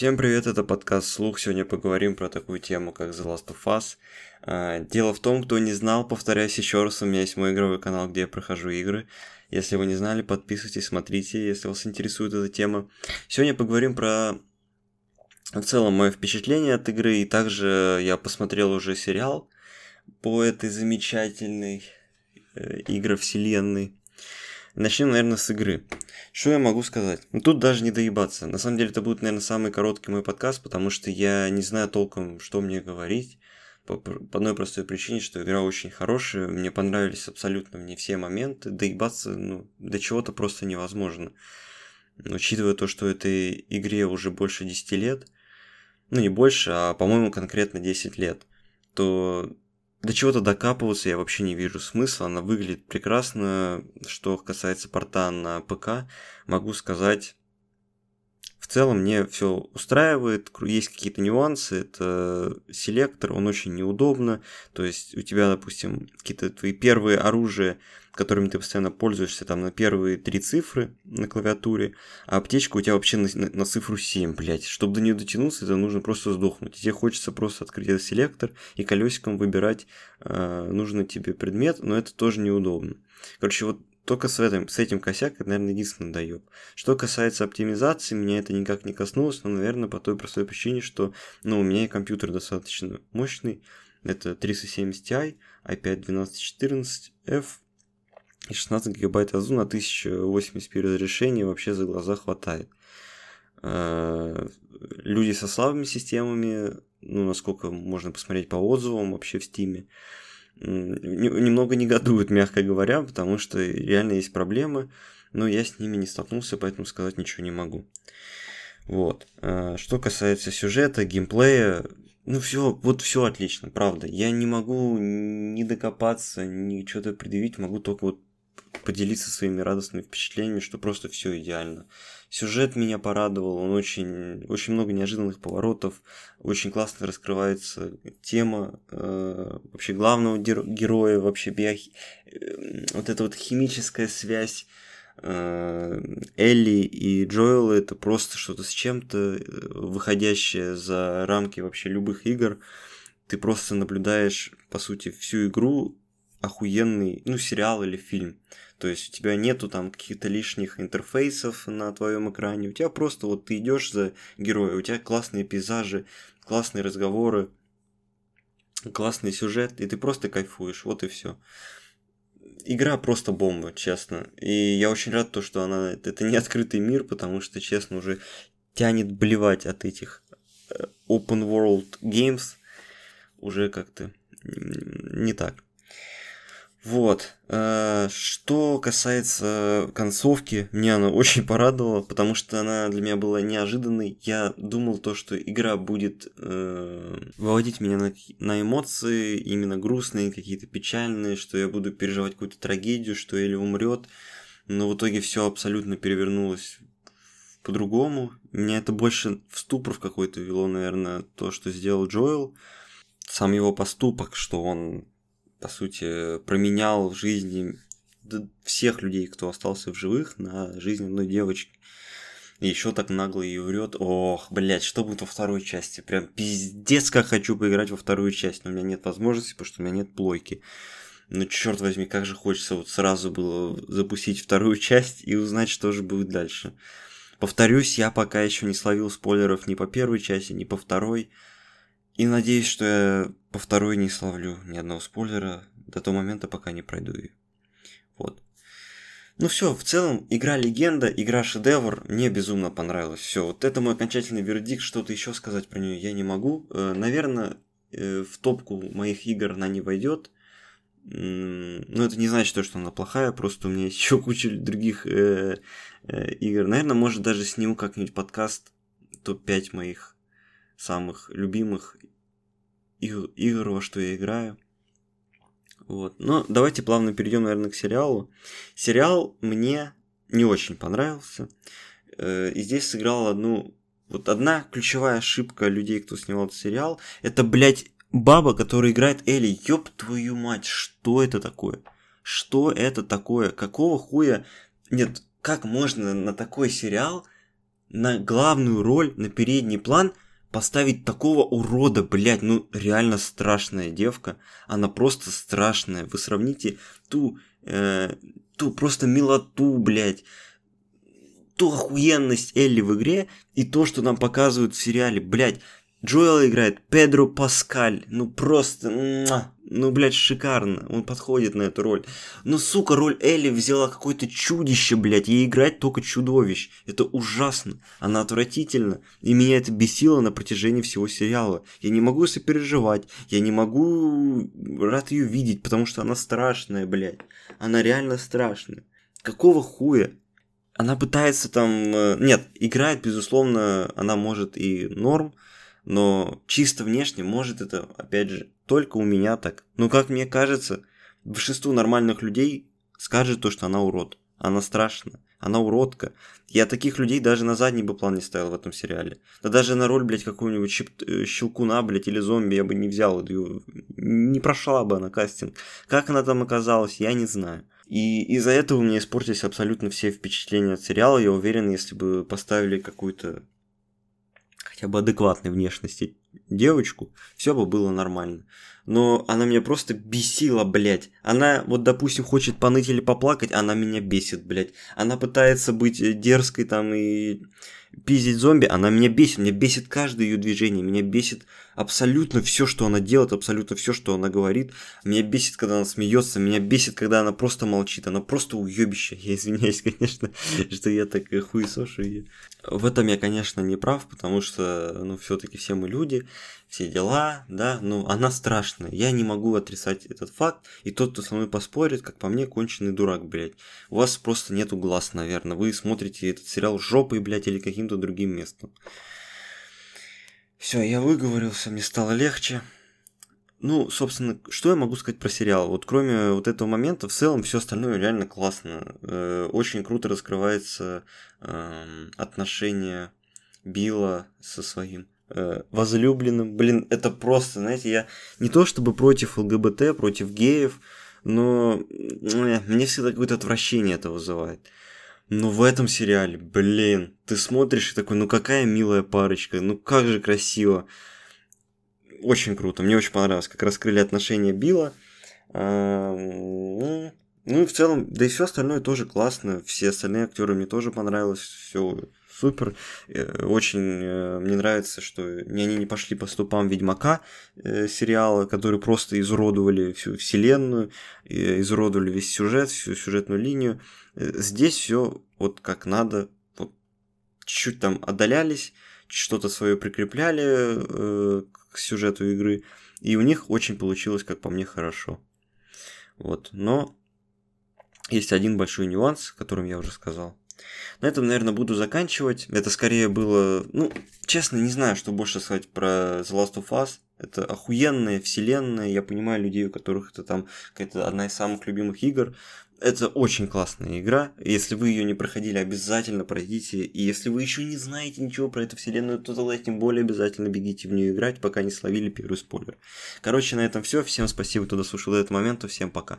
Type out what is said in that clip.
Всем привет, это подкаст «Слух». Сегодня поговорим про такую тему, как The Last of Us. А, дело в том, кто не знал, повторяюсь еще раз, у меня есть мой игровой канал, где я прохожу игры. Если вы не знали, подписывайтесь, смотрите, если вас интересует эта тема. Сегодня поговорим про в целом мое впечатление от игры, и также я посмотрел уже сериал по этой замечательной э, игровселенной. Начнем, наверное, с игры. Что я могу сказать? Ну, тут даже не доебаться. На самом деле, это будет, наверное, самый короткий мой подкаст, потому что я не знаю толком, что мне говорить. По, по одной простой причине, что игра очень хорошая, мне понравились абсолютно мне все моменты, доебаться, ну, до чего-то просто невозможно. Учитывая то, что этой игре уже больше 10 лет, ну не больше, а по-моему конкретно 10 лет, то до чего-то докапываться я вообще не вижу смысла. Она выглядит прекрасно. Что касается порта на ПК, могу сказать, в целом мне все устраивает, есть какие-то нюансы, это селектор, он очень неудобно, то есть у тебя, допустим, какие-то твои первые оружия, которыми ты постоянно пользуешься, там на первые три цифры на клавиатуре, а аптечка у тебя вообще на, на, на цифру 7, блядь. Чтобы до нее дотянуться, это нужно просто сдохнуть. тебе хочется просто открыть этот селектор и колесиком выбирать э, нужный тебе предмет, но это тоже неудобно. Короче, вот только с этим, с этим косяк, это, наверное, единственный доеб. Что касается оптимизации, меня это никак не коснулось, но, наверное, по той простой причине, что, ну, у меня и компьютер достаточно мощный. Это 370 Ti, i5-1214F, и 16 гигабайт АЗУ на 1080p разрешение вообще за глаза хватает. Э, люди со слабыми системами, ну, насколько можно посмотреть по отзывам вообще в Стиме, немного негодуют, мягко говоря, потому что реально есть проблемы, но я с ними не столкнулся, поэтому сказать ничего не могу. Вот. Э, что касается сюжета, геймплея, ну все, вот все отлично, правда. Я не могу ни докопаться, ни что-то предъявить, могу только вот поделиться своими радостными впечатлениями, что просто все идеально. Сюжет меня порадовал, он очень, очень много неожиданных поворотов, очень классно раскрывается тема э, вообще главного героя, вообще биохи... Э, вот эта вот химическая связь э, Элли и Джоэла это просто что-то с чем-то, э, выходящее за рамки вообще любых игр. Ты просто наблюдаешь, по сути, всю игру охуенный, ну, сериал или фильм. То есть у тебя нету там каких-то лишних интерфейсов на твоем экране. У тебя просто вот ты идешь за героя, у тебя классные пейзажи, классные разговоры, классный сюжет, и ты просто кайфуешь, вот и все. Игра просто бомба, честно. И я очень рад, то, что она... Это не открытый мир, потому что, честно, уже тянет блевать от этих э, open world games. Уже как-то не так. Вот. Э, что касается концовки, мне она очень порадовала, потому что она для меня была неожиданной. Я думал то, что игра будет э, выводить меня на, на эмоции, именно грустные, какие-то печальные, что я буду переживать какую-то трагедию, что Элли умрет. Но в итоге все абсолютно перевернулось по-другому. Меня это больше в ступор какой-то вело, наверное, то, что сделал Джоэл. Сам его поступок, что он по сути, променял в жизни всех людей, кто остался в живых, на жизнь одной девочки. И еще так нагло и врет. Ох, блядь, что будет во второй части? Прям пиздец, как хочу поиграть во вторую часть, но у меня нет возможности, потому что у меня нет плойки. Но черт возьми, как же хочется вот сразу было запустить вторую часть и узнать, что же будет дальше. Повторюсь, я пока еще не словил спойлеров ни по первой части, ни по второй. И надеюсь, что я по второй не славлю ни одного спойлера до того момента, пока не пройду ее. Вот. Ну все, в целом, игра легенда, игра шедевр, мне безумно понравилась. Все, вот это мой окончательный вердикт, что-то еще сказать про нее я не могу. Э, наверное, э, в топку моих игр она не войдет. Но это не значит, что она плохая, просто у меня еще куча других э, игр. Наверное, может даже сниму как-нибудь подкаст топ-5 моих самых любимых игр, во что я играю. Вот. Но давайте плавно перейдем, наверное, к сериалу. Сериал мне не очень понравился. Э, и здесь сыграл одну... Вот одна ключевая ошибка людей, кто снимал этот сериал, это, блядь, баба, которая играет Элли. Ёб твою мать, что это такое? Что это такое? Какого хуя? Нет, как можно на такой сериал на главную роль, на передний план поставить такого урода, блядь, ну реально страшная девка, она просто страшная. Вы сравните ту, э, ту просто милоту, блядь, ту охуенность Элли в игре и то, что нам показывают в сериале, блядь, Джоэл играет Педро Паскаль. Ну просто, ну, блядь, шикарно. Он подходит на эту роль. Но, сука, роль Элли взяла какое-то чудище, блядь. Ей играть только чудовищ. Это ужасно. Она отвратительна. И меня это бесило на протяжении всего сериала. Я не могу сопереживать. Я не могу рад ее видеть, потому что она страшная, блядь. Она реально страшная. Какого хуя? Она пытается там... Э, нет, играет, безусловно, она может и норм, но чисто внешне может это, опять же, только у меня так. Но как мне кажется, большинству нормальных людей скажет то, что она урод. Она страшна. Она уродка. Я таких людей даже на задний бы план не ставил в этом сериале. Да даже на роль, блядь, какого-нибудь щеп... Э, щелкуна, блядь, или зомби я бы не взял. Не прошла бы она кастинг. Как она там оказалась, я не знаю. И из-за этого у меня испортились абсолютно все впечатления от сериала. Я уверен, если бы поставили какую-то хотя бы адекватной внешности девочку, все бы было нормально. Но она меня просто бесила, блядь. Она, вот, допустим, хочет поныть или поплакать, она меня бесит, блядь. Она пытается быть дерзкой там и пиздить зомби, она меня бесит. Меня бесит каждое ее движение. Меня бесит абсолютно все, что она делает, абсолютно все, что она говорит. Меня бесит, когда она смеется, меня бесит, когда она просто молчит. Она просто уебище. Я извиняюсь, конечно, что я так хуесошу ее. В этом я, конечно, не прав, потому что, ну, все-таки все мы люди, все дела, да, ну, она страшная. Я не могу отрицать этот факт. И тот, кто со мной поспорит, как по мне, конченый дурак, блядь. У вас просто нету глаз, наверное. Вы смотрите этот сериал жопой, блядь, или каким-то другим местом. Все, я выговорился, мне стало легче. Ну, собственно, что я могу сказать про сериал? Вот кроме вот этого момента, в целом все остальное реально классно. Э, очень круто раскрывается эм, отношение Билла со своим э, возлюбленным. Блин, это просто, знаете, я не то чтобы против ЛГБТ, против геев, но э, мне всегда какое-то отвращение это вызывает. Ну, в этом сериале, блин, ты смотришь и такой, ну какая милая парочка, ну как же красиво. Очень круто, мне очень понравилось, как раскрыли отношения Билла. А, ну, ну в целом, да и все остальное тоже классно. Все остальные актеры мне тоже понравилось, все супер. Э, очень э, мне нравится, что они не пошли по ступам Ведьмака э, сериала, который просто изуродовали всю вселенную, изуродовали весь сюжет, всю сюжетную линию. Здесь все вот как надо, вот чуть-чуть там отдалялись, что-то свое прикрепляли э, к сюжету игры, и у них очень получилось, как по мне, хорошо. Вот, но есть один большой нюанс, о котором я уже сказал. На этом, наверное, буду заканчивать. Это скорее было... Ну, честно, не знаю, что больше сказать про The Last of Us. Это охуенная вселенная. Я понимаю людей, у которых это там какая-то одна из самых любимых игр. Это очень классная игра. Если вы ее не проходили, обязательно пройдите. И если вы еще не знаете ничего про эту вселенную, то тогда тем более обязательно бегите в нее играть, пока не словили первый спойлер. Короче, на этом все. Всем спасибо, кто дослушал до этого момента. Всем пока.